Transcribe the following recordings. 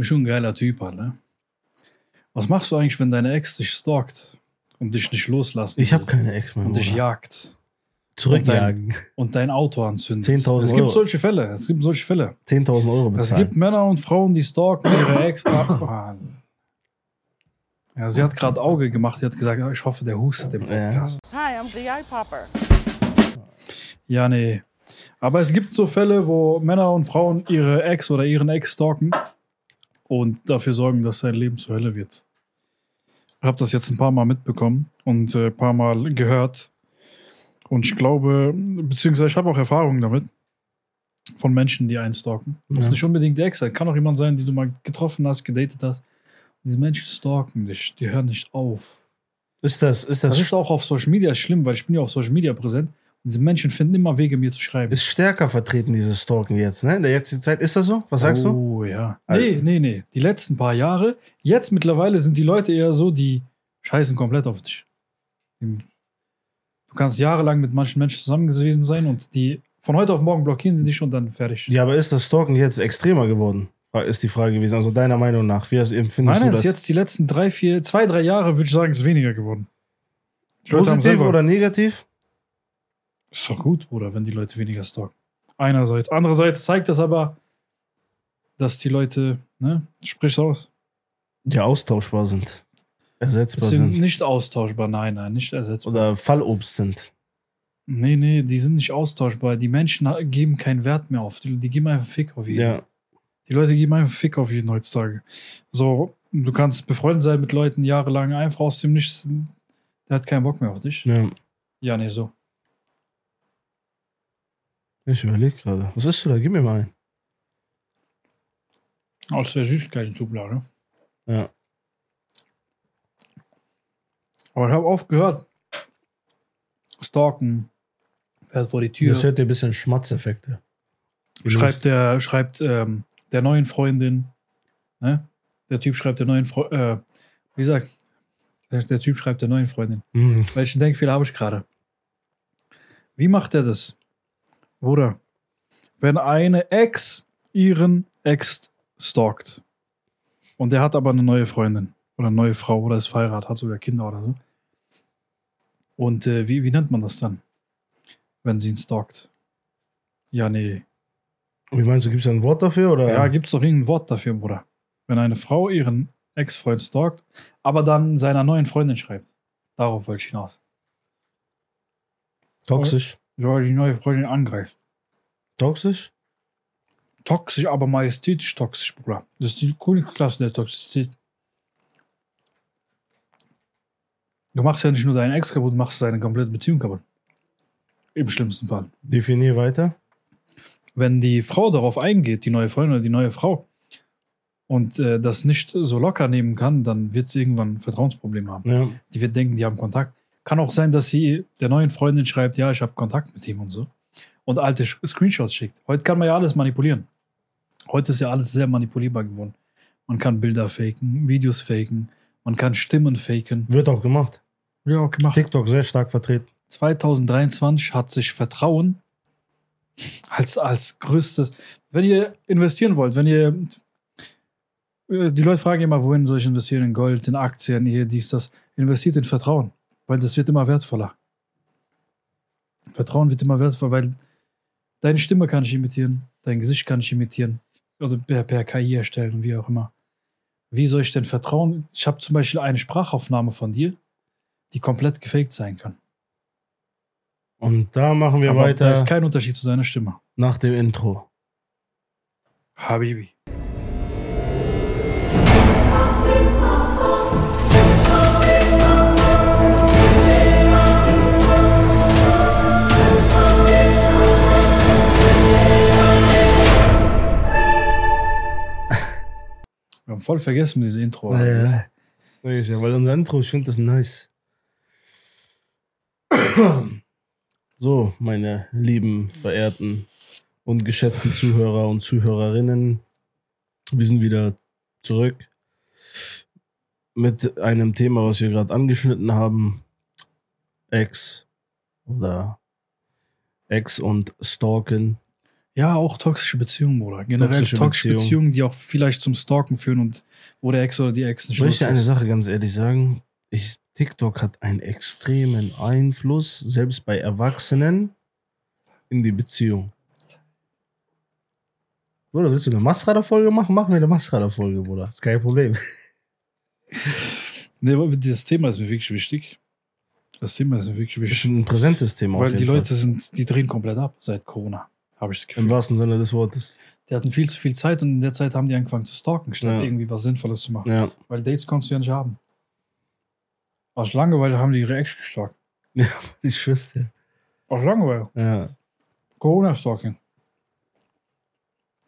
Bist schon ein geiler Typ, ne? Was machst du eigentlich, wenn deine Ex dich stalkt und dich nicht loslassen Ich habe keine Ex mehr. und dich jagt Zurückjagen. und dein Auto anzündet? 10.000 Es gibt Euro. solche Fälle. Es gibt solche Fälle. 10.000 Euro Es bezahlen. gibt Männer und Frauen, die stalken ihre Ex. Ja, sie hat gerade Auge gemacht. Sie hat gesagt, ich hoffe, der hustet im. Podcast. Hi, I'm the Eye Popper. Ja, nee. Aber es gibt so Fälle, wo Männer und Frauen ihre Ex oder ihren Ex stalken und dafür sorgen, dass sein Leben zur Hölle wird. Ich habe das jetzt ein paar Mal mitbekommen und äh, ein paar Mal gehört. Und ich glaube, beziehungsweise ich habe auch Erfahrungen damit von Menschen, die einen stalken. Muss Ja. nicht unbedingt die Ex sein. Kann auch jemand sein, die du mal getroffen hast, gedatet hast. Und diese Menschen stalken dich. Die hören nicht auf. Ist das, ist das, Das ist auch auf Social Media schlimm, weil ich bin ja auf Social Media präsent. Diese Menschen finden immer Wege, mir zu schreiben. ist stärker vertreten, dieses Stalken jetzt, ne? In der jetzigen Zeit. Ist das so? Was sagst du? Oh ja. Also- Nee, nee, nee. Die letzten paar Jahre. Jetzt mittlerweile sind die Leute eher so, die scheißen komplett auf dich. Du kannst jahrelang mit manchen Menschen zusammen gewesen sein und die von heute auf morgen blockieren sie dich und dann fertig. Ja, aber ist das Stalken jetzt extremer geworden? Ist die Frage gewesen. Also deiner Meinung nach, wie empfindest Nein, du nein, das? ist jetzt die letzten drei, vier, zwei, drei Jahre, würde ich sagen, ist weniger geworden. Positiv oder negativ? Ist doch gut, Bruder, wenn die Leute weniger stalken. Einerseits. Andererseits zeigt das aber, dass die Leute, ne, sprich's aus. Die austauschbar sind. Ersetzbar sind sind. nicht austauschbar, nein, nein, nicht ersetzbar. Oder Fallobst sind. Nee, nee, die sind nicht austauschbar. Die Menschen geben keinen Wert mehr auf. Die, die geben einfach Fick auf jeden. Ja. Die Leute geben einfach Fick auf jeden heutzutage. So, du kannst befreundet sein mit Leuten jahrelang, einfach aus dem Nichts. Der hat keinen Bock mehr auf dich. ja. Ja, nee, so. Ich überlege gerade. Was ist du da? Gib mir mal einen. Aus der Süßigkeiten-Schublade. Ja. Aber ich habe oft gehört, Stalken, fährt vor die Tür. Das hört dir ein bisschen Schmatzeffekte. schreibt der, schreibt ähm, der neuen Freundin, ne? Der Typ schreibt der neuen Freundin, äh, wie gesagt, der, der Typ schreibt der neuen Freundin. Mhm. Welchen Denkfehler habe ich gerade? Wie macht er das? Bruder, wenn eine Ex ihren Ex stalkt und der hat aber eine neue Freundin oder eine neue Frau oder ist verheiratet, hat sogar Kinder oder so. Und äh, wie, wie nennt man das dann, wenn sie ihn stalkt? Ja, nee. Wie meinst du, gibt es ein Wort dafür? Oder? Ja, gibt es doch irgendein Wort dafür, Bruder. Wenn eine Frau ihren Ex-Freund stalkt, aber dann seiner neuen Freundin schreibt. Darauf wollte ich hinaus. Toxisch. Soll die neue Freundin angreift. Toxisch? Toxisch, aber majestätisch toxisch, Bruder. Das ist die Königsklasse der Toxizität. Du machst ja nicht nur deinen Ex kaputt, du machst deine komplette Beziehung kaputt. Im schlimmsten Fall. Definier weiter. Wenn die Frau darauf eingeht, die neue Freundin oder die neue Frau, und äh, das nicht so locker nehmen kann, dann wird sie irgendwann ein Vertrauensproblem haben. Ja. Die wird denken, die haben Kontakt. Kann auch sein, dass sie der neuen Freundin schreibt, ja, ich habe Kontakt mit ihm und so. Und alte Screenshots schickt. Heute kann man ja alles manipulieren. Heute ist ja alles sehr manipulierbar geworden. Man kann Bilder faken, Videos faken, man kann Stimmen faken. Wird auch gemacht. Ja, auch gemacht. TikTok sehr stark vertreten. 2023 hat sich Vertrauen als, als größtes. Wenn ihr investieren wollt, wenn ihr. äh, Die Leute fragen immer, wohin soll ich investieren? In Gold, in Aktien, hier, dies, das. Investiert in Vertrauen, weil das wird immer wertvoller. Vertrauen wird immer wertvoller, weil deine Stimme kann ich imitieren, dein Gesicht kann ich imitieren oder per, per KI erstellen und wie auch immer. Wie soll ich denn vertrauen? Ich habe zum Beispiel eine Sprachaufnahme von dir, die komplett gefaked sein kann. Und da machen wir Aber weiter da ist kein Unterschied zu deiner Stimme. nach dem Intro. Habibi. Haben voll vergessen dieses Intro. Ja, ja. ja, weil unser Intro, ich finde das nice. So, meine lieben, verehrten und geschätzten Zuhörer und Zuhörerinnen, wir sind wieder zurück mit einem Thema, was wir gerade angeschnitten haben. Ex oder Ex und Stalken. Ja, auch toxische Beziehungen, Bruder. Generell Toxische toxische, Beziehungen. Beziehungen, die auch vielleicht zum Stalken führen und wo der Ex oder die Ex nicht Ich möchte eine ist. Sache ganz ehrlich sagen. Ich, TikTok hat einen extremen Einfluss, selbst bei Erwachsenen, in die Beziehung. Bruder, willst du eine Mascara-Folge machen? Machen wir eine Mascara-Folge, Bruder. Ist kein Problem. Nee, aber das Thema ist mir wirklich wichtig. Das Thema ist mir wirklich Ist wichtig. ein präsentes Thema. auf Weil die Fall. Leute sind, die drehen komplett ab seit Corona. Habe ich das Gefühl. Im wahrsten Sinne des Wortes. Die hatten viel zu viel Zeit und in der Zeit haben die angefangen zu stalken, statt Ja. irgendwie was Sinnvolles zu machen. Ja. Weil Dates konntest du ja nicht haben. Aus Langeweile haben die ihre Ex gestalkt. Ich schwör's Aus Langeweile. Ja. Corona-Stalking.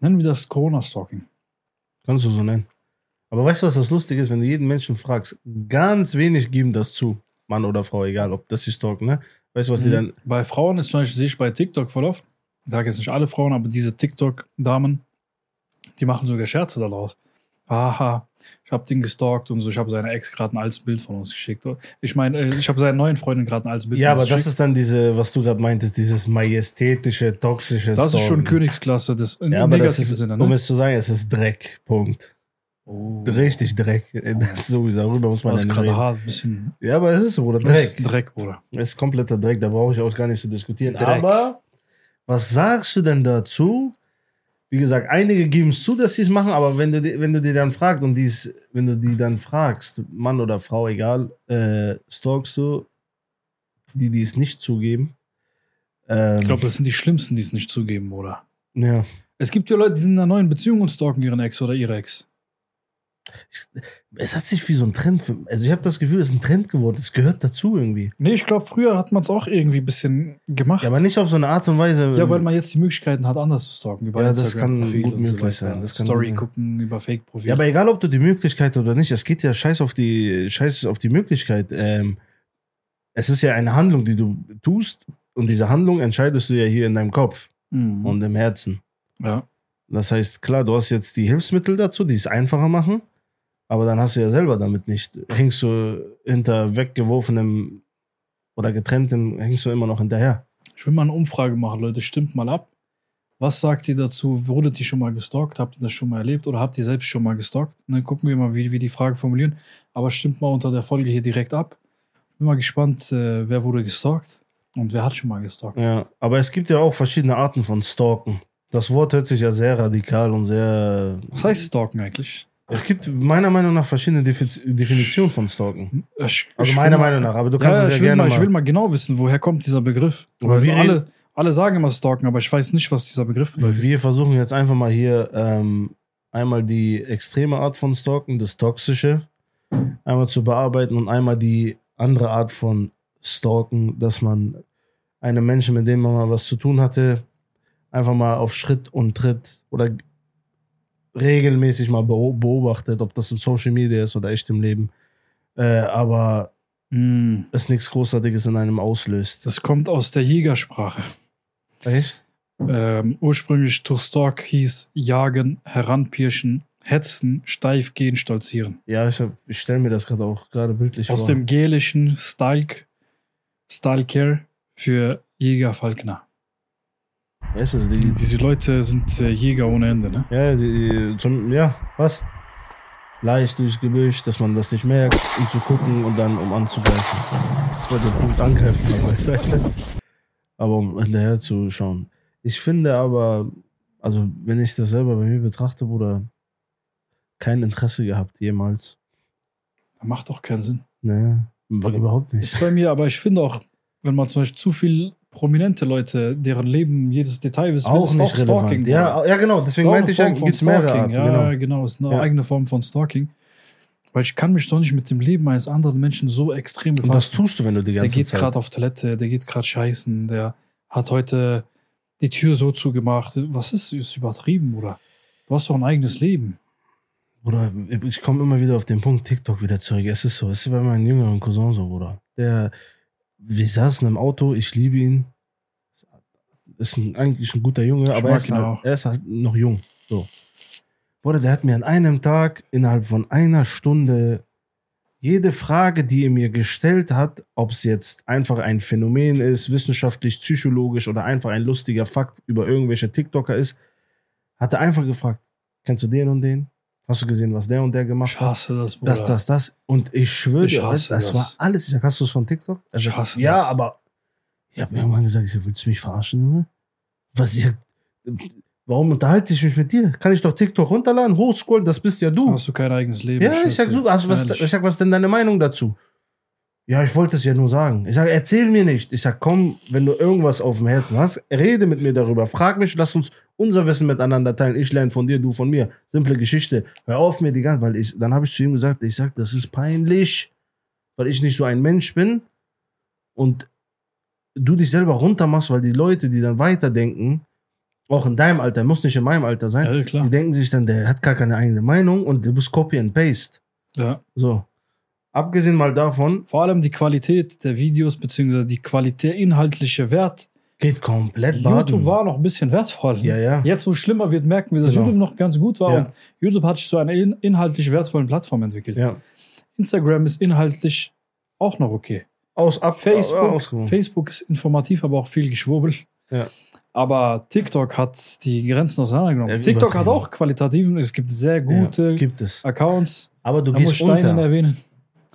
Nennen wir das Corona-Stalking. Kannst du so nennen. Aber weißt du, was das Lustige ist? Wenn du jeden Menschen fragst, ganz wenig geben das zu. Mann oder Frau, egal, ob das ist stalken, ne? Weißt du, was die Mhm. dann. Bei Frauen ist zum Beispiel, sehe ich bei TikTok voll oft, ich sage jetzt nicht alle Frauen, aber diese TikTok-Damen, die machen sogar Scherze daraus. Haha, ich habe den gestalkt und so, ich habe seiner Ex gerade ein altes Bild von uns geschickt. Ich meine, äh, ich habe seiner neuen Freundin gerade ein altes Bild Ja, von aber uns das geschickt. ist dann diese, was du gerade meintest, dieses majestätische, toxische Das ist schon. Königsklasse in Ja, aber das ist, Sinne, um ne? es zu sagen, es ist Dreck. Punkt. Oh, Richtig Dreck. Das ist sowieso, darüber muss man das ja nicht gerade reden. hart, bisschen Ja, aber es ist so, Bruder, Dreck. Dreck. Dreck, Bruder. Es ist kompletter Dreck, da brauche ich auch gar nicht zu diskutieren. Dreck. Aber was sagst du denn dazu? Wie gesagt, einige geben es zu, dass sie es machen, aber wenn du, die- wenn du die dann fragst und dies, wenn du die dann fragst, Mann oder Frau, egal, äh, stalkst du die, die es nicht zugeben? Ähm, Ich glaube, das sind die Schlimmsten, die es nicht zugeben, Bruder. ja. Es gibt ja Leute, die sind in einer neuen Beziehung und stalken ihren Ex oder ihre Ex. Es hat sich wie so ein Trend, für, also ich habe das Gefühl, es ist ein Trend geworden, es gehört dazu irgendwie. Nee, ich glaube, früher hat man es auch irgendwie ein bisschen gemacht. Ja, aber nicht auf so eine Art und Weise. Ja, weil man jetzt die Möglichkeiten hat, anders zu stalken. Über Ja, das kann gut so möglich weiter. sein. Das kann Story gut- gucken über Fake-Profil. Ja, aber egal, ob du die Möglichkeit oder nicht, es geht ja scheiß auf die, scheiß auf die Möglichkeit. Ähm, es ist ja eine Handlung, die du tust und diese Handlung entscheidest du ja hier in deinem Kopf Mhm. und im Herzen. ja. Das heißt, klar, du hast jetzt die Hilfsmittel dazu, die es einfacher machen, aber dann hast du ja selber damit nicht. Hängst du hinter weggeworfenem oder getrenntem, hängst du immer noch hinterher. Ich will mal eine Umfrage machen, Leute. Stimmt mal ab. Was sagt ihr dazu? Wurdet ihr schon mal gestalkt? Habt ihr das schon mal erlebt? Oder habt ihr selbst schon mal gestalkt? Und dann gucken wir mal, wie wir die Frage formulieren. Aber stimmt mal unter der Folge hier direkt ab. Bin mal gespannt, äh, wer wurde gestalkt und wer hat schon mal gestalkt. Ja, aber es gibt ja auch verschiedene Arten von Stalken. Das Wort hört sich ja sehr radikal und sehr. Was heißt stalken eigentlich? Es gibt meiner Meinung nach verschiedene Defi- Definitionen von Stalken. Ich, Also ich meiner Meinung nach, aber du kannst ja, es ja ich, will gerne mal, mal. ich will mal genau wissen, woher kommt dieser Begriff. Aber wir alle, alle sagen immer stalken, aber ich weiß nicht, was dieser Begriff bedeutet. Wir versuchen jetzt einfach mal hier ähm, einmal die extreme Art von Stalken, das Toxische, einmal zu bearbeiten und einmal die andere Art von Stalken, dass man einem Menschen, mit dem man mal was zu tun hatte, einfach mal auf Schritt und Tritt oder regelmäßig mal beo- beobachtet, ob das im Social Media ist oder echt im Leben. Äh, aber Hm, es nichts Großartiges in einem auslöst. Das kommt aus der Jägersprache. Echt? Ähm, ursprünglich to stalk hieß jagen, heranpirschen, hetzen, steif gehen, stolzieren. Ja, ich, ich stelle mir das gerade auch gerade bildlich Aus vor. dem gälischen Stalk, Stalker für Jäger, Falkner. Weißt du, die, Diese Leute sind äh, Jäger ohne Ende, ne? Ja, die, zum, ja, passt. Leicht durchs Gebüsch, dass man das nicht merkt, um zu gucken und dann um anzugreifen. Ich wollte den Punkt angreifen, aber, ich sag- aber um hinterher zu schauen. Ich finde aber, also wenn ich das selber bei mir betrachte, Bruder, kein Interesse gehabt jemals. Macht doch keinen Sinn. Nee, überhaupt nicht. Ist bei mir, aber ich finde auch, wenn man zum Beispiel zu viel prominente Leute, deren Leben jedes Detail wissen Auch nicht relevant. Ja, ja, genau, deswegen meinte ich gibt es mehrere Stalking. Arten. Ja, Genau. genau, ist eine Ja. eigene Form von Stalking. Weil ich kann mich doch nicht mit dem Leben eines anderen Menschen so extrem Und das befassen. tust du, wenn du die Der ganze geht Zeit... gerade auf Toilette, der geht gerade scheißen, der hat heute die Tür so zugemacht. Was ist, ist übertrieben, oder? Du hast doch ein eigenes Leben. Bruder, ich komme immer wieder auf den Punkt TikTok wieder zurück. Es ist so, es ist bei meinem jüngeren Cousin so, Bruder. Der, wir saßen im Auto, ich liebe ihn. Ist ein, eigentlich ein guter Junge, Ich aber er ist, halt, er ist halt noch jung. So. Bruder, der hat mir an einem Tag innerhalb von einer Stunde jede Frage, die er mir gestellt hat, ob es jetzt einfach ein Phänomen ist, wissenschaftlich, psychologisch oder einfach ein lustiger Fakt über irgendwelche TikToker ist, hat er einfach gefragt, kennst du den und den? Hast du gesehen, was der und der gemacht Ich hat? hasse das, Bruder. Das, das, das. Und ich schwöre Ich dir, das, das. war alles. Ich sag, hast du es von TikTok? Er Ich hasse ja, das. aber ich habe irgendwann gesagt, ich willst du mich verarschen, Junge? Was ich, warum unterhalte ich mich mit dir? Kann ich doch TikTok runterladen, hochscrollen, das bist ja du. Hast du kein eigenes Leben? Ja, ich sag, du, was, ich sag, was ist denn deine Meinung dazu? Ja, ich wollte es ja nur sagen. Ich sage, erzähl mir nicht. Ich sag, komm, wenn du irgendwas auf dem Herzen hast, rede mit mir darüber. Frag mich, lass uns unser Wissen miteinander teilen. Ich lerne von dir, du von mir. Simple Geschichte. Hör auf mir die ganze, weil ich, dann habe ich zu ihm gesagt, ich sag, das ist peinlich, weil ich nicht so ein Mensch bin und du dich selber runtermachst, weil die Leute, die dann weiterdenken, auch in deinem Alter, muss nicht in meinem Alter sein, Ja, die denken sich dann, der hat gar keine eigene Meinung und du bist Copy and Paste. Ja. So. Abgesehen mal davon, Vor allem die Qualität der Videos, beziehungsweise die Qualität, inhaltliche Wert. geht komplett YouTube baden. war noch ein bisschen wertvoll. Ja, ja. Jetzt, wo es schlimmer wird, merken wir, dass Genau. YouTube noch ganz gut war Ja. und YouTube hat sich zu einer in inhaltlich wertvollen Plattform entwickelt. Ja. Instagram ist inhaltlich auch noch okay. Aus, ab, Facebook, ausgewogen. Facebook ist informativ, aber auch viel Geschwurbel. Ja. Aber TikTok hat die Grenzen auseinandergenommen. Ja, TikTok hat auch qualitativen, es gibt sehr gute ja, gibt. Accounts. Aber du Da muss gehst Steinen unter. erwähnen.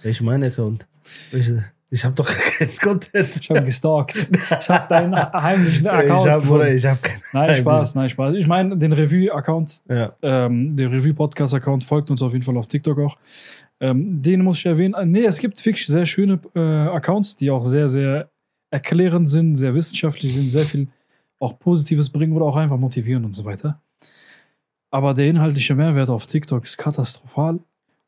Ich mein Account. Ich, ich habe doch keinen Content. Ich habe gestalkt. Ich habe deinen heimlichen Ich Account habe gefunden. ich hab keinen. Nein, Spaß, nein, Spaß. Ich meine, den Revue-Account, Ja. ähm, der Revue-Podcast-Account folgt uns auf jeden Fall auf TikTok auch. Ähm, den muss ich erwähnen. Äh, Nee, es gibt wirklich sehr schöne äh, Accounts, die auch sehr, sehr erklärend sind, sehr wissenschaftlich sind, sehr viel auch Positives bringen oder auch einfach motivieren und so weiter. Aber der inhaltliche Mehrwert auf TikTok ist katastrophal.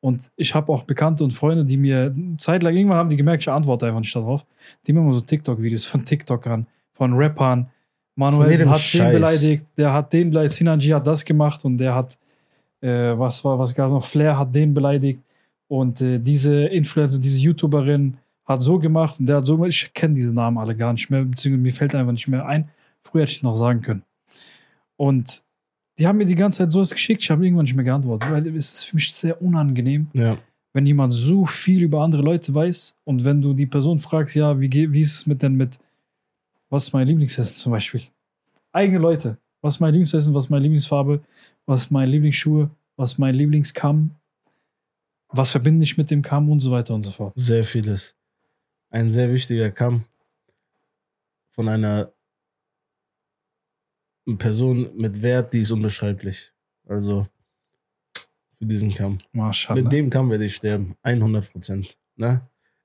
Und ich habe auch Bekannte und Freunde, die mir zeitlang, irgendwann haben die gemerkt, ich antworte einfach nicht darauf, die mir immer so TikTok-Videos von TikTokern, von Rappern, Von Manuel jedem hat den Scheiß. beleidigt, der hat den beleidigt, Sinanji hat das gemacht und der hat, äh, was war, was gab noch, Flair hat den beleidigt und äh, diese Influencer, diese YouTuberin hat so gemacht und der hat so gemacht, ich kenne diese Namen alle gar nicht mehr, beziehungsweise mir fällt einfach nicht mehr ein. Früher hätte ich noch sagen können. Und die haben mir die ganze Zeit sowas geschickt, ich habe irgendwann nicht mehr geantwortet, weil es ist für mich sehr unangenehm, Ja. wenn jemand so viel über andere Leute weiß und wenn du die Person fragst, ja, wie, wie ist es mit denn mit, was ist mein Lieblingsessen zum Beispiel? Eigene Leute, was ist mein Lieblingsessen, was ist meine Lieblingsfarbe, was ist meine Lieblingsschuhe, was ist mein Lieblingskamm, was verbinde ich mit dem Kamm und so weiter und so fort. Sehr vieles. Ein sehr wichtiger Kamm von einer Person mit Wert, die ist unbeschreiblich. Also für diesen Kamm. Maschallah. Mit dem Kamm werde ich sterben. 100 Prozent. Ne?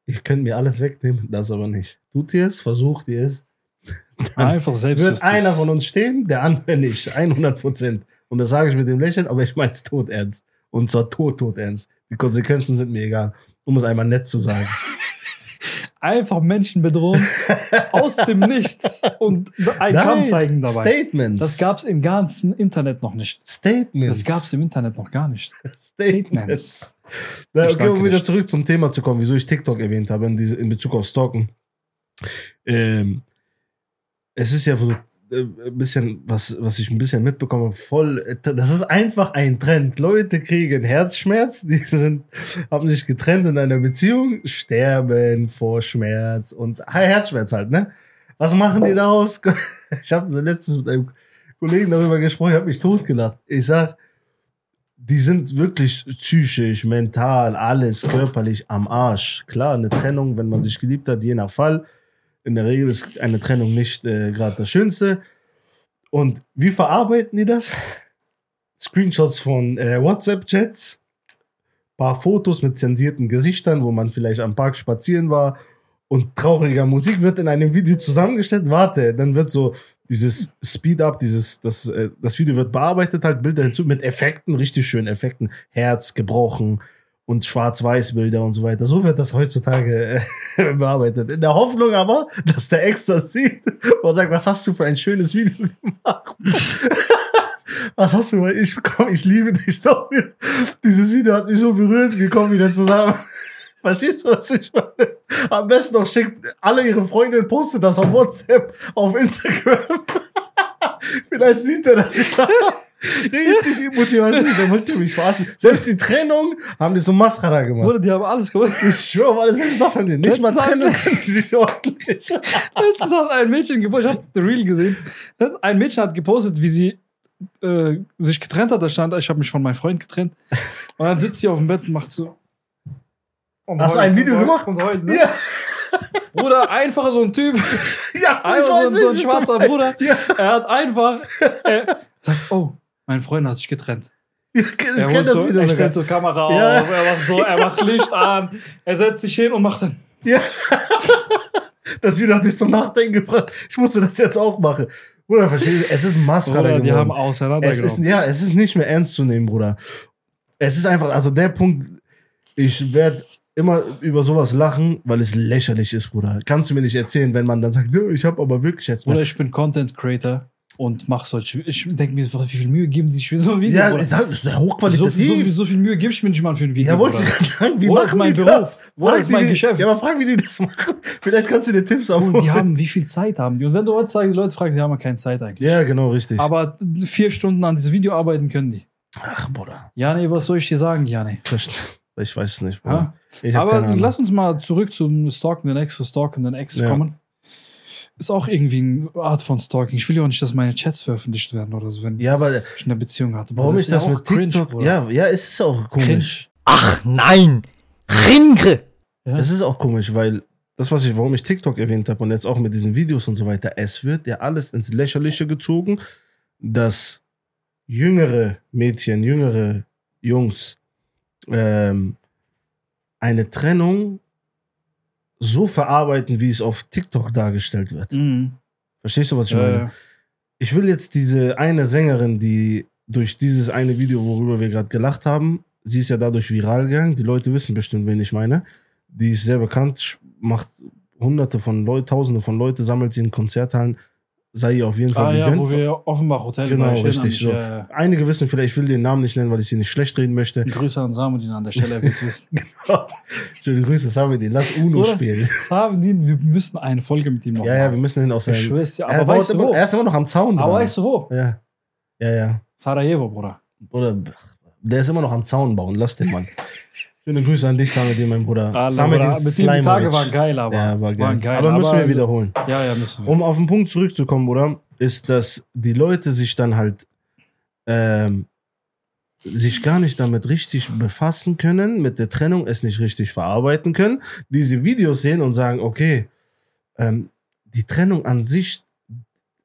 Ich könnte mir alles wegnehmen, das aber nicht. Tut ihr es, versucht ihr es. Einfach selbst. Wird einer von uns stehen, der andere nicht. 100 Prozent. Und das sage ich mit dem Lächeln, aber ich meine es tot ernst. Und zwar tot, tot ernst. Die Konsequenzen sind mir egal. Um es einmal nett zu sagen. Einfach Menschen bedrohen aus dem Nichts und ein Kamm Nein, zeigen dabei. Statements. Das gab es im ganzen Internet noch nicht. Statements. Das gab es im Internet noch gar nicht. Statements. Na, Ich okay, um wieder nicht. zurück zum Thema zu kommen, wieso ich TikTok erwähnt habe in, diese, in Bezug auf Stalken. Ähm, es ist ja so ein bisschen, was, was ich ein bisschen mitbekomme, voll, äh, das ist einfach ein Trend. Leute kriegen Herzschmerz, die sind, haben sich getrennt in einer Beziehung, sterben vor Schmerz und Herzschmerz halt, ne? Was machen die daraus? Ich habe so letztens mit einem Kollegen darüber gesprochen, ich habe mich totgelacht. Ich sag, die sind wirklich psychisch, mental, alles körperlich am Arsch. Klar, eine Trennung, wenn man sich geliebt hat, je nach Fall. In der Regel ist eine Trennung nicht äh, gerade das Schönste. Und wie verarbeiten die das? Screenshots von äh, WhatsApp-Chats, paar Fotos mit zensierten Gesichtern, wo man vielleicht am Park spazieren war und trauriger Musik wird in einem Video zusammengestellt. Warte, dann wird so dieses Speed-Up, dieses, das, äh, das Video wird bearbeitet, halt Bilder hinzu mit Effekten, richtig schönen Effekten. Herz gebrochen und Schwarz-Weiß-Bilder und so weiter. So wird das heutzutage äh, bearbeitet. In der Hoffnung aber, dass der Ex das sieht und sagt, was hast du für ein schönes Video gemacht? Was hast du? Ich, komm, ich liebe dich doch. Dieses Video hat mich so berührt. Wir kommen wieder zusammen. Verstehst du, was ich meine? Am besten noch schickt alle ihre Freunde, postet das auf WhatsApp, auf Instagram. Vielleicht sieht er das. Richtig Motivation. Ich wollte mich verarschen. Selbst die Trennung haben die so Mascara gemacht. Bruder, die haben alles gemacht. Ich schwöre auf alles, selbst das haben die. Nicht mal Letztes Mal- können die sich ordentlich. Letztens hat ein Mädchen gepostet, ich habe The Reel gesehen. Ein Mädchen hat gepostet, wie sie äh, sich getrennt hat. Da stand, ich habe mich von meinem Freund getrennt. Und dann sitzt sie auf dem Bett und macht so. Und Hast du ein Video und gemacht? Und heult, ne? Ja, Bruder, einfach so ein Typ, ja, einfach so, ein- so ein schwarzer Bruder. Ja. Er hat einfach er sagt, oh, mein Freund hat sich getrennt. Ich Er, kenne holt das so, Video er stellt so Kamera Ja. auf, er macht so, er macht Licht an, er setzt sich hin und macht dann. Ja. Das Video hat mich zum Nachdenken gebracht. Ich musste das jetzt auch machen. Bruder, verstehst du? Es ist ein Mascara Bruder, die haben geworden. Es ist, auseinandergenommen. ja, es ist nicht mehr ernst zu nehmen, Bruder. Es ist einfach, also der Punkt, ich werde immer über sowas lachen, weil es lächerlich ist, Bruder. Kannst du mir nicht erzählen, wenn man dann sagt, "Nö, ich habe aber wirklich jetzt Oder ich bin Content Creator und mache solche. Ich denke mir, wie viel Mühe geben die sich für so ein Video? Ja, ich sag, das ist so, hochqualitativ. viel, so, viel, so viel Mühe gebe ich mir nicht mal für ein Video. Ja, wollte ich gerade sagen, wie Bruder, machen ist mein die Beruf. das? Frag ist die, mein wie- Geschäft. Ja, aber frag, wie die das machen. Vielleicht kannst du dir Tipps abholen. Und die haben, wie viel Zeit haben die? Und wenn du heutzutage die Leute fragst, die haben ja keine Zeit eigentlich. ja, genau, richtig. Aber vier Stunden an diesem Video arbeiten können die. Ach, Bruder. Jane, was soll ich dir sagen, Jane? Ich weiß es nicht, Ja? Bruder. Keine Aber lass uns mal zurück zum Stalkenden Ex, für Stalkenden Ex Ja. kommen. Ist auch irgendwie eine Art von Stalking. Ich will ja auch nicht, dass meine Chats veröffentlicht werden oder so, wenn Ja, aber ich eine Beziehung hatte. warum Bruder, ist das ja auch mit TikTok? Bruder. ja, ja, es ist auch komisch. Cringe. Ach nein, Ringre. Ja. Es ist auch komisch, weil das, was ich, warum ich TikTok erwähnt habe und jetzt auch mit diesen Videos und so weiter, es wird ja alles ins Lächerliche gezogen, dass jüngere Mädchen, jüngere Jungs ähm, eine Trennung so verarbeiten, wie es auf TikTok dargestellt wird. Mhm. Verstehst du, was ich Ja, meine? ja. Ich will jetzt diese eine Sängerin, die durch dieses eine Video, worüber wir gerade gelacht haben, sie ist ja dadurch viral gegangen. Die Leute wissen bestimmt, wen ich meine. Die ist sehr bekannt, macht hunderte von Leuten, tausende von Leuten, sammelt sie in Konzerthallen. Sei ihr auf jeden Fall Ah ja, gegönnt. wo wir Offenbach Hotel Genau. Ich richtig, so. ja, ja. Einige wissen vielleicht, ich will den Namen nicht nennen, weil ich sie nicht schlecht reden möchte. Grüße an Samudin an der Stelle, er will's wissen. Schöne Grüße, Samedi. Lass Uno Oder? spielen. Samudin, wir müssen eine Folge mit ihm noch Ja, ja, wir machen. müssen hin aus Ich seinem. schwör's dir, Er, aber baut weißt du wo? er ist immer noch am Zaun Aber dran. weißt du wo? Ja, ja, ja. Sarajevo, Bruder. Bruder, der ist immer noch am Zaun bauen. Lass den Mann. Schöne Grüße an dich, Samedi, mein Bruder. Alle, Samedi Bruder. Ihm die Tage waren geil, aber. Ja, war geil. Geil, aber müssen wir aber- wiederholen. Ja, ja, müssen wir. Um auf den Punkt zurückzukommen, Bruder, ist, dass die Leute sich dann halt ähm, sich gar nicht damit richtig befassen können, mit der Trennung es nicht richtig verarbeiten können, diese Videos sehen und sagen, okay, ähm, die Trennung an sich,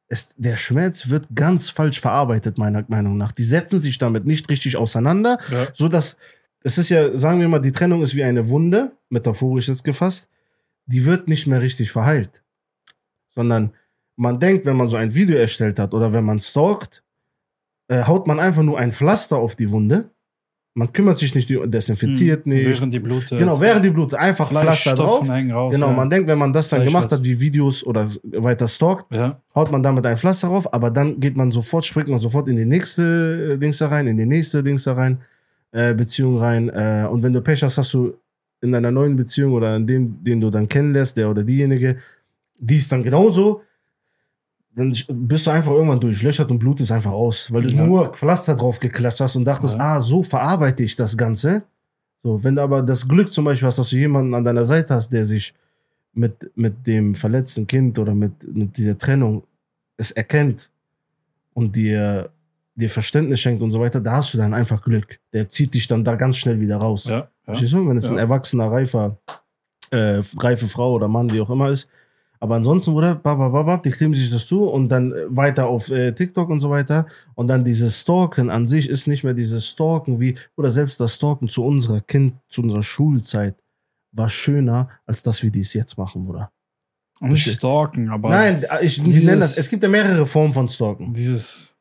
es, der Schmerz wird ganz falsch verarbeitet, meiner Meinung nach. Die setzen sich damit nicht richtig auseinander, Ja. so dass es ist ja, sagen wir mal, die Trennung ist wie eine Wunde, metaphorisch jetzt gefasst, die wird nicht mehr richtig verheilt. Sondern man denkt, wenn man so ein Video erstellt hat oder wenn man stalkt, äh, haut man einfach nur ein Pflaster auf die Wunde. Man kümmert sich nicht, desinfiziert nicht. Hm. Während die Blut. genau, während die Blut einfach Pflaster drauf. raus. Genau, ja. man denkt, wenn man das dann Fleisch gemacht was. hat, wie Videos oder weiter stalkt, Ja. haut man damit ein Pflaster drauf, aber dann geht man sofort, springt man sofort in die nächste äh, Dings da rein, in die nächste Dings da rein, äh, Beziehung rein. Äh, und wenn du Pech hast, hast du in deiner neuen Beziehung oder in dem, den du dann kennenlässt, der oder diejenige, die ist dann genauso, dann bist du einfach irgendwann durchlöchert und Blut ist einfach aus, weil du Ja. nur Pflaster drauf geklatscht hast und dachtest, Ja. ah, so verarbeite ich das Ganze. So, wenn du aber das Glück zum Beispiel hast, dass du jemanden an deiner Seite hast, der sich mit, mit dem verletzten Kind oder mit, mit dieser Trennung es erkennt und dir, dir Verständnis schenkt und so weiter, da hast du dann einfach Glück. Der zieht dich dann da ganz schnell wieder raus. Ja. ja. Verstehst du? Wenn es ein Ja. erwachsener, reifer, äh, reife Frau oder Mann, wie auch immer ist. Aber ansonsten, babababab, die kleben sich das zu und dann äh, weiter auf äh, TikTok und so weiter. Und dann dieses Stalken an sich ist nicht mehr dieses Stalken wie, oder selbst das Stalken zu unserer Kind, zu unserer Schulzeit war schöner, als das, wie die es jetzt machen. Und nicht stalken, aber Nein, ich dieses- nenne das, es gibt ja mehrere Formen von Stalken. dieses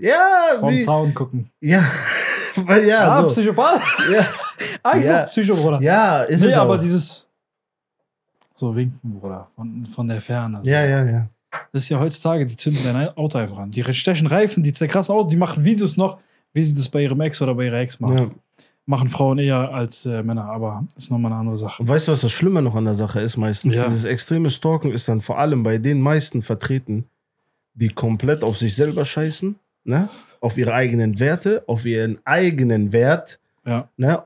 Ja, vom wie, Zaun gucken. ja, weil ja, ah, so. Psychopath? ja, Eigentlich Ja. auch Psycho, Bruder. ja, ist nee, es aber auch. dieses so winken, Bruder, von, von der Ferne. Ja, ja, ja. Das ist ja heutzutage, die zünden dein Auto einfach an. Die stechen Reifen, die zerkrassen Auto, die machen Videos noch, wie sie das bei ihrem Ex oder bei ihrer Ex machen. ja. Machen Frauen eher als äh, Männer, aber ist nochmal eine andere Sache. Und weißt du, was das Schlimme noch an der Sache ist meistens? Ja. Dieses extreme Stalken ist dann vor allem bei den meisten vertreten, die komplett auf sich selber scheißen, ne? auf ihre eigenen Werte, auf ihren eigenen Wert. Ja. Ne?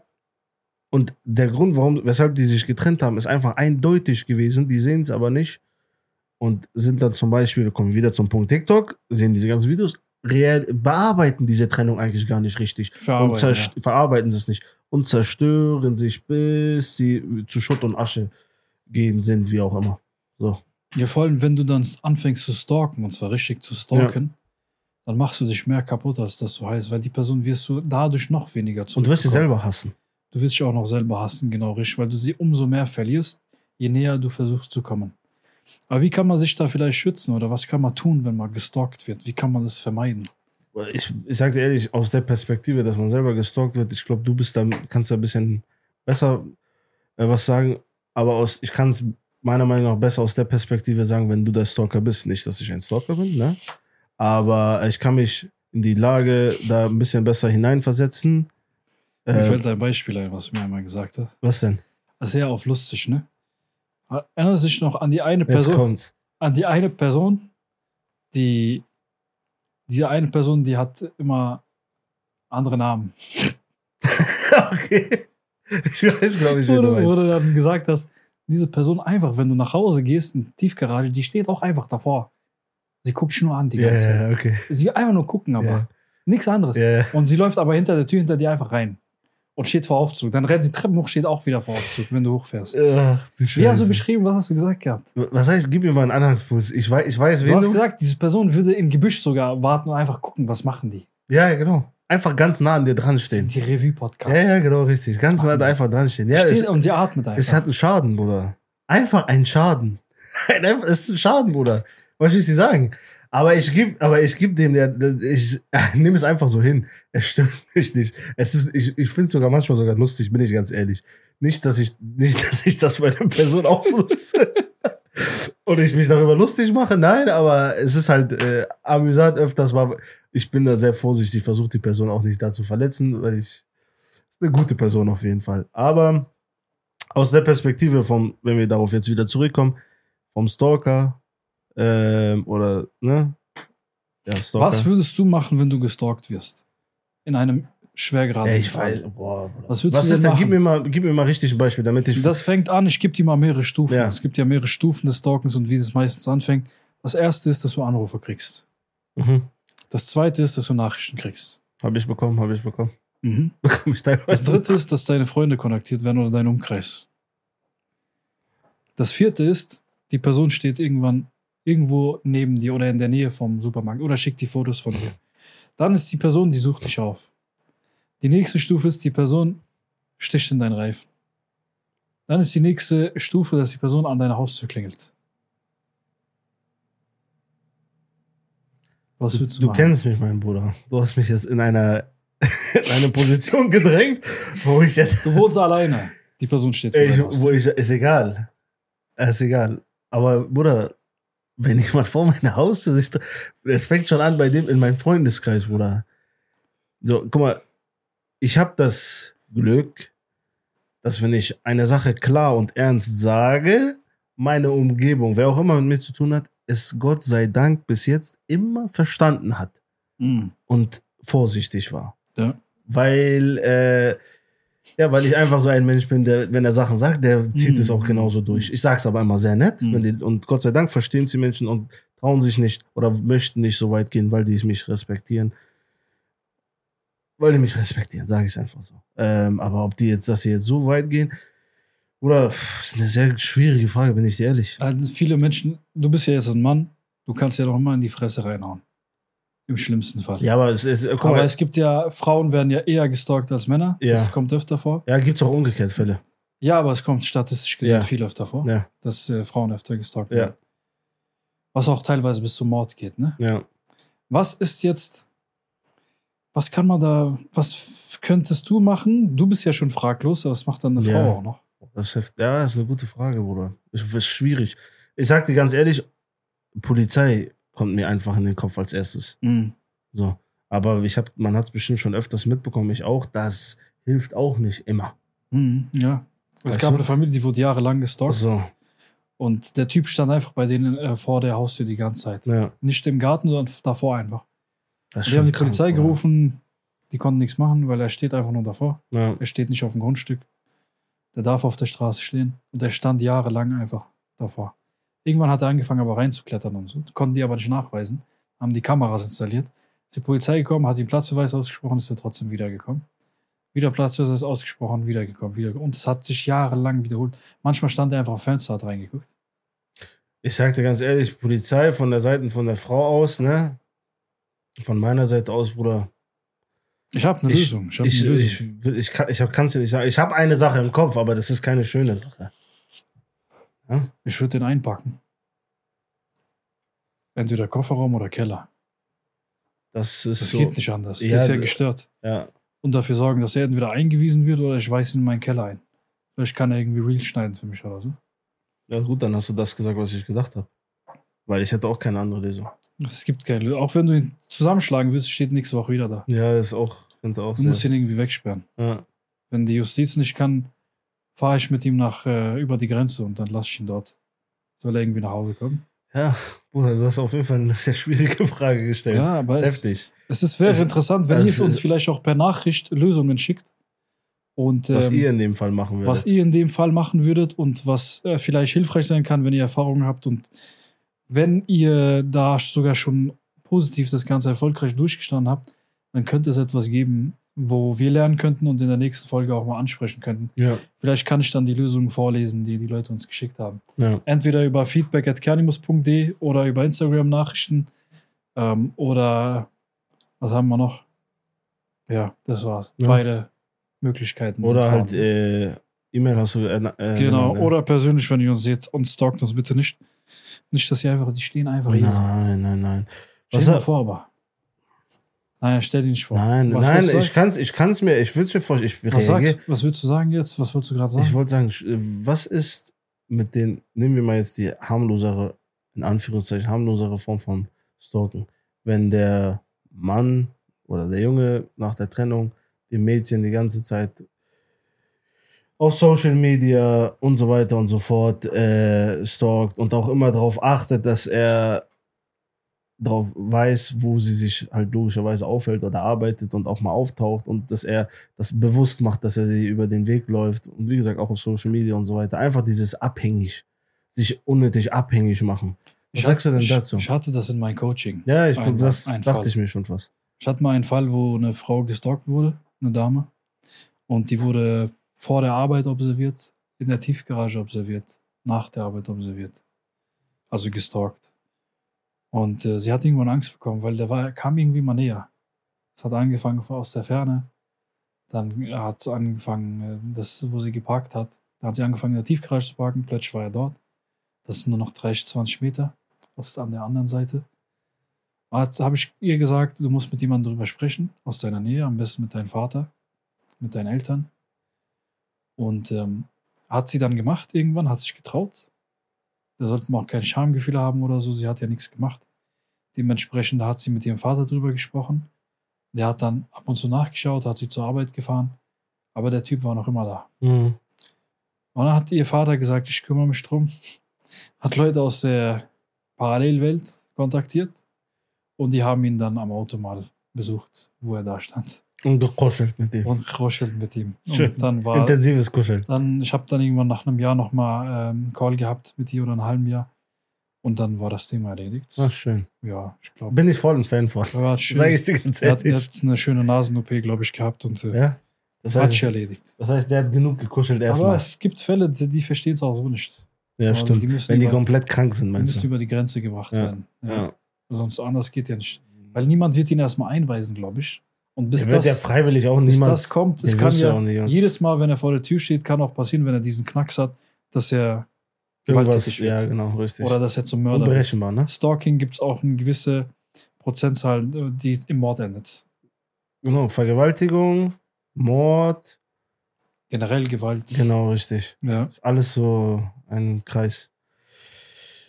Und der Grund, warum, weshalb die sich getrennt haben, ist einfach eindeutig gewesen. Die sehen es aber nicht und sind dann zum Beispiel, wir kommen wieder zum Punkt TikTok, sehen diese ganzen Videos, real, bearbeiten diese Trennung eigentlich gar nicht richtig. und Verarbeiten, zerst- verarbeiten sie es nicht und zerstören sich, bis sie zu Schutt und Asche gehen sind, wie auch immer. So. Ja, vor allem, wenn du dann anfängst zu stalken, und zwar richtig zu stalken, dann machst du dich mehr kaputt, als das so heißt, weil die Person wirst du dadurch noch weniger zu Und du wirst sie selber hassen. Du wirst dich auch noch selber hassen, genau richtig, weil du sie umso mehr verlierst, je näher du versuchst zu kommen. Aber wie kann man sich da vielleicht schützen oder was kann man tun, wenn man gestalkt wird? Wie kann man das vermeiden? Ich, ich sag dir ehrlich, aus der Perspektive, dass man selber gestalkt wird, ich glaube, du bist da, kannst da ein bisschen besser äh, was sagen, aber aus, ich kann es meiner Meinung nach besser aus der Perspektive sagen, wenn du der Stalker bist. Nicht, dass ich ein Stalker bin, ne? Aber ich kann mich in die Lage da ein bisschen besser hineinversetzen. Mir Äh, fällt ein Beispiel ein, was du mir einmal gesagt hast. was denn? Ja auf lustig, ne? Erinnerst du dich noch an die eine Jetzt Person, kommt's. an die eine Person, die diese eine Person, die hat immer andere Namen. okay. Ich weiß, glaube ich, wie du du, wo meinst. du dann gesagt hast, diese Person einfach, wenn du nach Hause gehst, in die Tiefgarage, die steht auch einfach davor. Sie guckt dich nur an die ganze Zeit. okay. Sie will einfach nur gucken, aber Ja. nichts anderes. Ja, Und sie läuft aber hinter der Tür hinter dir einfach rein. Und steht vor Aufzug. Dann rennt sie Treppen hoch, steht auch wieder vor Aufzug, wenn du hochfährst. Ach, du Wie hast du beschrieben, was hast du gesagt gehabt? Was heißt, gib mir mal einen Anhangspunkt. Ich weiß, ich weiß, Du hast du. gesagt, diese Person würde im Gebüsch sogar warten und einfach gucken, was machen die. Ja, ja, genau. Einfach ganz nah an dir dran Das stehen. sind die Revue-Podcasts. Ja, ja, genau, richtig. Ganz nah da einfach dran stehen. Ja, es, Steht und sie atmet einfach. es hat einen Schaden, Bruder. Einfach einen Schaden. Es ist ein Schaden, Bruder. Was soll ich dir sagen? Aber ich gebe, aber ich gebe dem, der, der ich nehme es einfach so hin. Es stimmt mich nicht. Es ist, ich, ich finde es sogar manchmal sogar lustig, bin ich ganz ehrlich. Nicht, dass ich, nicht, dass ich das bei der Person ausnutze. Und ich mich darüber lustig mache, nein, aber es ist halt äh, amüsant öfters mal. Ich bin da sehr vorsichtig, versuche die Person auch nicht da zu verletzen, weil ich eine gute Person auf jeden Fall. Aber aus der Perspektive vom, wenn wir darauf jetzt wieder zurückkommen, vom Stalker ähm, oder ne, ja was würdest du machen, wenn du gestalkt wirst? In einem schwer geradenen Ey, ich weiß, boah. Was würdest was du ist denn denn? Gib machen? mir mal, gib mir mal richtig ein Beispiel, damit ich. Das fängt an, ich gebe dir mal mehrere Stufen. Ja. Es gibt ja mehrere Stufen des Stalkens und wie es meistens anfängt. Das erste ist, dass du Anrufe kriegst. mhm. Das zweite ist, dass du Nachrichten kriegst. Habe ich bekommen, habe ich bekommen. Mhm. Bekomme ich Das teilweise. dritte ist, dass deine Freunde kontaktiert werden oder dein Umkreis. Das vierte ist, die Person steht irgendwann irgendwo neben dir oder in der Nähe vom Supermarkt oder schickt die Fotos von dir. Dann ist die Person, die sucht dich auf. Die nächste Stufe ist, die Person sticht in deinen Reifen. Dann ist die nächste Stufe, dass die Person an deiner Haustür klingelt. Was willst du, Du machen? kennst mich, mein Bruder. Du hast mich jetzt in einer in eine Position gedrängt, wo ich jetzt. Du wohnst alleine. Die Person steht vor Ich, wo ich, ist egal. Ist egal. Aber, Bruder, wenn jemand vor meiner Haustür ist, es fängt schon an bei dem in meinem Freundeskreis, Bruder. So, guck mal, ich habe das Glück, dass wenn ich eine Sache klar und ernst sage, meine Umgebung, wer auch immer mit mir zu tun hat, es Gott sei Dank bis jetzt immer verstanden hat Mhm. und vorsichtig war. Ja. Weil, äh, ja, weil ich einfach so ein Mensch bin, der, wenn er Sachen sagt, der zieht Mhm. es auch genauso durch. Ich sag's aber immer sehr nett. Mhm. Die, und Gott sei Dank verstehen sie Menschen und trauen sich nicht oder möchten nicht so weit gehen, weil die mich respektieren. Weil die mich respektieren, sage ich einfach so. Ähm, aber ob die jetzt, dass sie jetzt so weit gehen, oder ist eine sehr schwierige Frage, bin ich dir ehrlich. Also viele Menschen, du bist ja jetzt ein Mann, du kannst ja doch immer in die Fresse reinhauen. Im schlimmsten Fall. Ja, aber es ist, guck Aber mal, es gibt ja, Frauen werden ja eher gestalkt als Männer. Ja. Das kommt öfter vor. ja, gibt's auch umgekehrt Fälle. Ja, aber es kommt statistisch gesehen Ja. viel öfter vor, Ja, dass äh, Frauen öfter gestalkt Ja. werden. Was auch teilweise bis zum Mord geht, ne? ja. Was ist jetzt, was kann man da, was könntest du machen? Du bist ja schon fraglos, aber was macht dann eine Ja. Frau auch noch? Das ist, ja, das ist eine gute Frage, Bruder. Das ist schwierig. Ich sag dir ganz ehrlich, Polizei kommt mir einfach in den Kopf als erstes. Mhm. So. Aber ich hab, man hat es bestimmt schon öfters mitbekommen, ich auch, das hilft auch nicht immer. Mhm. Ja. Es Weißt gab du? eine Familie, die wurde jahrelang gestalkt. So, Und der Typ stand einfach bei denen äh, vor der Haustür die ganze Zeit. ja. Nicht im Garten, sondern davor einfach. Das Die haben die Polizei krank, Bruder. gerufen, die konnten nichts machen, weil er steht einfach nur davor. Ja. Er steht nicht auf dem Grundstück. Der darf auf der Straße stehen. Und er stand jahrelang einfach davor. Irgendwann hat er angefangen, aber reinzuklettern und so. Konnten die aber nicht nachweisen. Haben die Kameras installiert. Ist die Polizei gekommen, hat ihm Platzverweis ausgesprochen, ist er trotzdem wiedergekommen. Wieder Platzverweis ausgesprochen, wiedergekommen, wieder. Und es hat sich jahrelang wiederholt. Manchmal stand er einfach auf Fenster, hat reingeguckt. Ich sag dir ganz ehrlich, Polizei von der Seite von der Frau aus, ne? Von meiner Seite aus, Bruder. Ich habe eine Ich, Lösung. Ich ich, eine Lösung. ich, will- ich, kann es dir nicht sagen. Ich habe eine Sache im Kopf, aber das ist keine schöne Sache. Ich würde den einpacken. Entweder Kofferraum oder Keller. Das ist Das so. geht nicht anders. Ja, das ist ja d- gestört. Ja. Und dafür sorgen, dass er entweder eingewiesen wird oder ich weiß ihn in meinen Keller ein. Vielleicht kann er irgendwie Reels schneiden für mich oder so. ja, gut, dann hast du das gesagt, was ich gedacht habe. Weil ich hätte auch keine andere Lösung. Es gibt keine Lösung. Auch wenn du ihn zusammenschlagen willst, steht nächste Woche wieder da. Ja, ist auch, könnte auch Du musst ihn irgendwie wegsperren. Ja. Wenn die Justiz nicht kann, fahre ich mit ihm nach äh, über die Grenze und dann lasse ich ihn dort. Soll er irgendwie nach Hause kommen? ja, Bruder, du hast auf jeden Fall eine sehr schwierige Frage gestellt. Ja, aber es, Heftig. es ist, wäre Es- interessant, wenn es- ihr uns vielleicht auch per Nachricht Lösungen schickt. Und, Was ähm, ihr in dem Fall machen würdet. was ihr in dem Fall machen würdet und was äh, vielleicht hilfreich sein kann, wenn ihr Erfahrungen habt und wenn ihr da sogar schon positiv das Ganze erfolgreich durchgestanden habt, dann könnte es etwas geben, wo wir lernen könnten und in der nächsten Folge auch mal ansprechen könnten. ja, Vielleicht kann ich dann die Lösungen vorlesen, die die Leute uns geschickt haben. ja. Entweder über feedback.kernimus.de oder über Instagram-Nachrichten ähm, oder was haben wir noch? Ja, das war's. Ja. Beide Möglichkeiten. Oder halt äh, E-Mail hast du. Äh, äh, Genau, oder persönlich, wenn ihr uns seht und stalkt uns bitte nicht. Nicht, dass ihr einfach, die stehen einfach hier. Nein, nein, nein. Stell dir vor, aber. Nein, stell dir nicht vor. Nein, Was nein, ich kann's, ich kann's mir, ich will es mir vorstellen. Ich Was, sagst, was willst du sagen jetzt? Was wolltest du gerade sagen? Ich wollte sagen, was ist mit den, nehmen wir mal jetzt die harmlosere, in Anführungszeichen, harmlosere Form von Stalken. Wenn der Mann oder der Junge nach der Trennung dem Mädchen die ganze Zeit auf Social Media und so weiter und so fort äh, stalkt und auch immer darauf achtet, dass er darauf weiß, wo sie sich halt logischerweise aufhält oder arbeitet und auch mal auftaucht und dass er das bewusst macht, dass er sie über den Weg läuft und wie gesagt auch auf Social Media und so weiter. Einfach dieses abhängig, sich unnötig abhängig machen. Was Ich sagst du denn dazu? Ich hatte das in meinem Coaching. ja, ich ein- das ein dachte Fall. ich mir schon fast. Ich hatte mal einen Fall, wo eine Frau gestalkt wurde, eine Dame. Und die wurde vor der Arbeit observiert, in der Tiefgarage observiert, nach der Arbeit observiert. Also gestalkt. Und äh, sie hat irgendwann Angst bekommen, weil der war, kam irgendwie mal näher. Es hat angefangen aus der Ferne. Dann hat es angefangen, äh, das, wo sie geparkt hat. Dann hat sie angefangen, in der Tiefgarage zu parken. Plötzlich war er dort. Das sind nur noch 30, 20 Meter. Aus an der anderen Seite habe ich ihr gesagt, du musst mit jemandem drüber sprechen, aus deiner Nähe, am besten mit deinem Vater, mit deinen Eltern. Und ähm, hat sie dann gemacht irgendwann, hat sich getraut. Da sollte man auch kein Schamgefühl haben oder so, sie hat ja nichts gemacht. Dementsprechend hat sie mit ihrem Vater drüber gesprochen. Der hat dann ab und zu nachgeschaut, hat sie zur Arbeit gefahren, aber der Typ war noch immer da. Mhm. Und dann hat ihr Vater gesagt, ich kümmere mich drum. Hat Leute aus der Parallelwelt kontaktiert und die haben ihn dann am Auto mal besucht, wo er da stand. Und gekuschelt mit ihm. Und gekuschelt mit ihm. Schön. Und dann war Intensives Kuscheln. dann, ich habe dann irgendwann nach einem Jahr nochmal ähm, einen Call gehabt mit ihr oder einem halben Jahr. Und dann war das Thema erledigt. Ach, schön. Ja, ich glaube. Bin ich voll ein Fan von. Hat, schön, Sag ich dir ganz er hat, er ehrlich. hat eine schöne Nasen-OP, glaube ich, gehabt und äh, Ja? Das hat sich heißt, erledigt. das heißt, der hat genug gekuschelt Aber erstmal. es gibt Fälle, die, die verstehen es auch so nicht. Ja, Also stimmt. die müssen Wenn die über- komplett krank sind, Die meinst müssen du? über die Grenze gebracht Ja. werden. Ja. Ja. Sonst anders geht ja nicht. Weil niemand wird ihn erstmal einweisen, glaube ich. Und bis, Der wird ja das, freiwillig auch bis niemand. das kommt, es kann ja auch nicht- jedes Mal, wenn er vor der Tür steht, kann auch passieren, wenn er diesen Knacks hat, dass er gewalttätig wird. ja, genau, richtig. oder dass er zum Mörder wird. Unberechenbar, ne? Stalking gibt es auch eine gewisse Prozentzahl, die im Mord endet. Genau, Vergewaltigung, Mord, Generell Gewalt. genau, richtig. Ja. Ist alles so ein Kreis.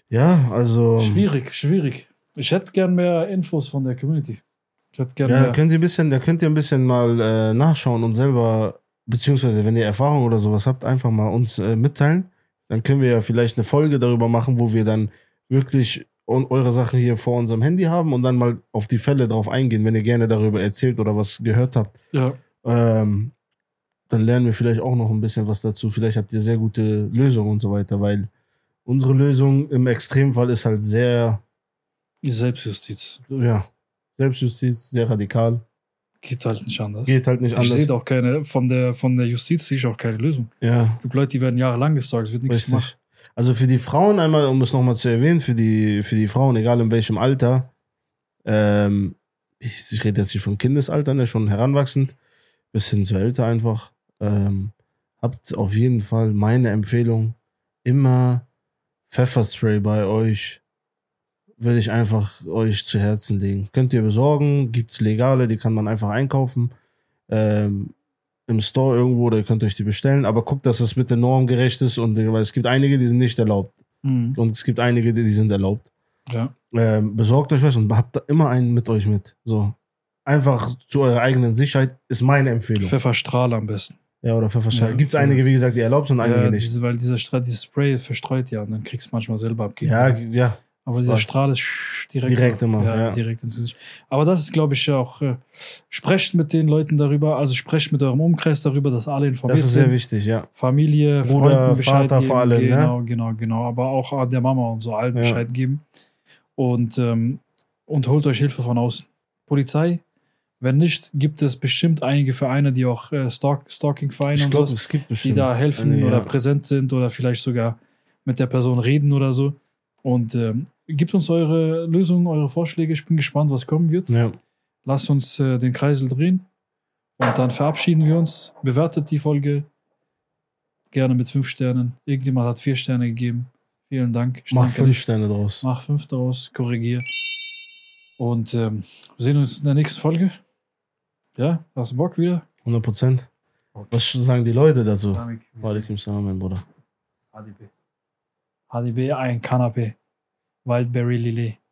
Ja, also. Schwierig, schwierig. Ich hätte gern mehr Infos von der Community. Ja, mehr. könnt ihr ein bisschen, da könnt ihr ein bisschen mal äh, nachschauen und selber, beziehungsweise wenn ihr Erfahrung oder sowas habt, einfach mal uns äh, mitteilen. Dann können wir ja vielleicht eine Folge darüber machen, wo wir dann wirklich eure Sachen hier vor unserem Handy haben und dann mal auf die Fälle drauf eingehen, wenn ihr gerne darüber erzählt oder was gehört habt. Ja. Ähm, dann lernen wir vielleicht auch noch ein bisschen was dazu. Vielleicht habt ihr sehr gute Lösungen und so weiter, weil unsere Lösung im Extremfall ist halt sehr, Selbstjustiz. ja, Selbstjustiz, sehr radikal. Geht halt nicht anders. Geht halt nicht ich anders. sehe auch keine, von der, von der Justiz sehe ich auch keine Lösung. Ja, Es gibt Leute, die werden jahrelang gestalkt, es wird nichts richtig. gemacht. Also für die Frauen einmal, um es nochmal zu erwähnen, für die, für die Frauen, egal in welchem Alter, ähm, ich, ich rede jetzt nicht von Kindesalter, ne, schon heranwachsend, bis hin zu älter einfach, ähm, habt auf jeden Fall meine Empfehlung, immer Pfefferspray bei euch, würde ich einfach euch zu Herzen legen. Könnt ihr besorgen, gibt's legale, die kann man einfach einkaufen. Ähm, im Store irgendwo, oder ihr könnt euch die bestellen, aber guckt, dass das bitte normgerecht ist und weil es gibt einige, die sind nicht erlaubt Mhm. und es gibt einige, die, die sind erlaubt. Ja. Ähm, besorgt euch was und habt da immer einen mit euch mit. So. Einfach zu eurer eigenen Sicherheit ist meine Empfehlung. Pfefferstrahl am besten. ja, oder Pfefferstrahl. Ja, gibt es einige, wie gesagt, die erlaubt sind und einige Ja, nicht. diese, weil dieser Strahl, dieses Spray verstreut ja und dann kriegst du manchmal selber abgeben. Ja, ja. Aber dieser Strahl. Strahl ist direkt, Direkt immer, Ja, ja. direkt ins Gesicht. Aber das ist, glaube ich, auch, äh, sprecht mit den Leuten darüber, also sprecht mit eurem Umkreis darüber, dass alle informiert Das ist sehr sind. wichtig, ja. Familie, Bruder, Freunden Bescheid Vater geben. vor allem, ne? Genau, genau, genau. Aber auch der Mama und so allen Ja. Bescheid geben. Und, ähm, und holt euch Hilfe von außen. Polizei, wenn nicht, gibt es bestimmt einige Vereine, die auch äh, Stalk Stalking-Vereine und so, es gibt die da helfen Ja. oder präsent sind oder vielleicht sogar mit der Person reden oder so. Und ähm, gebt uns eure Lösungen, eure Vorschläge. Ich bin gespannt, was kommen wird. Ja. Lasst uns äh, den Kreisel drehen und dann verabschieden wir uns. Bewertet die Folge gerne mit fünf Sternen. Irgendjemand hat vier Sterne gegeben. Vielen Dank. Ich Mach fünf. Sterne draus. Mach fünf daraus, korrigier. Und ähm, wir sehen uns in der nächsten Folge. Ja, hast du Bock wieder? 100 Prozent. Was sagen die Leute dazu? Walaikum salam, mein Bruder. HDB. HDB, ein Kanapé. Wildberry Lillet.